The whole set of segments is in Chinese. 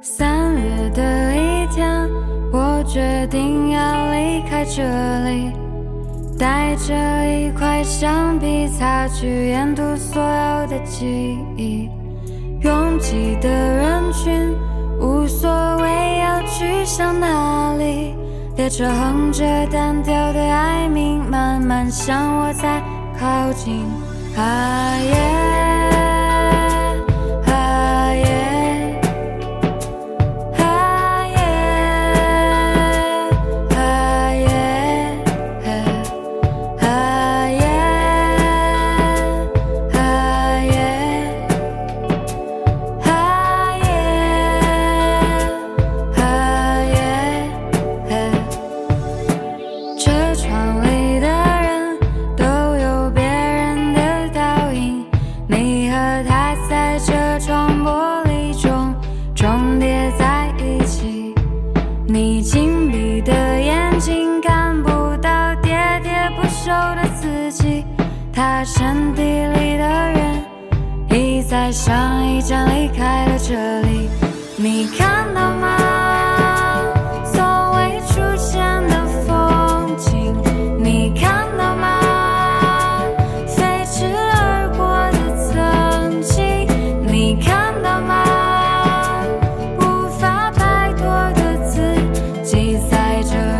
三月的一天，我决定要离开这里，带着一块橡皮擦去沿途所有的记忆，拥挤的人群，无所谓要去向哪里，列车横着单调的哀鸣，慢慢向我再靠近。窗里的人都有别人的倒影，你和他在这窗玻璃中重叠在一起。你紧闭的眼睛看不到喋喋不休的自己，他身体里的人已在上一站离开了这里。你看到吗？treasure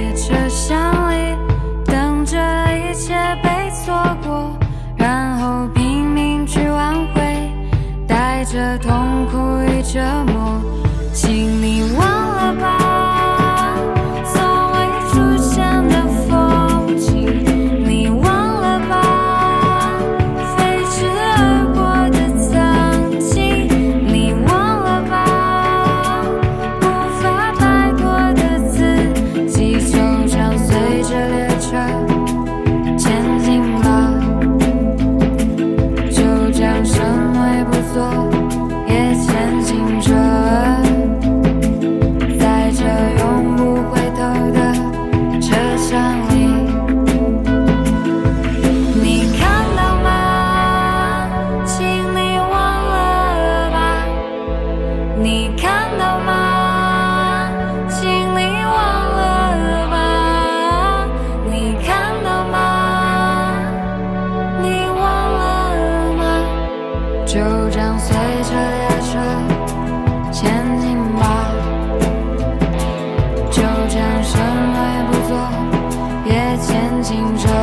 列车厢里，等着一切被错过，然后拼命去挽回，带着痛苦与折磨，请你忘。静着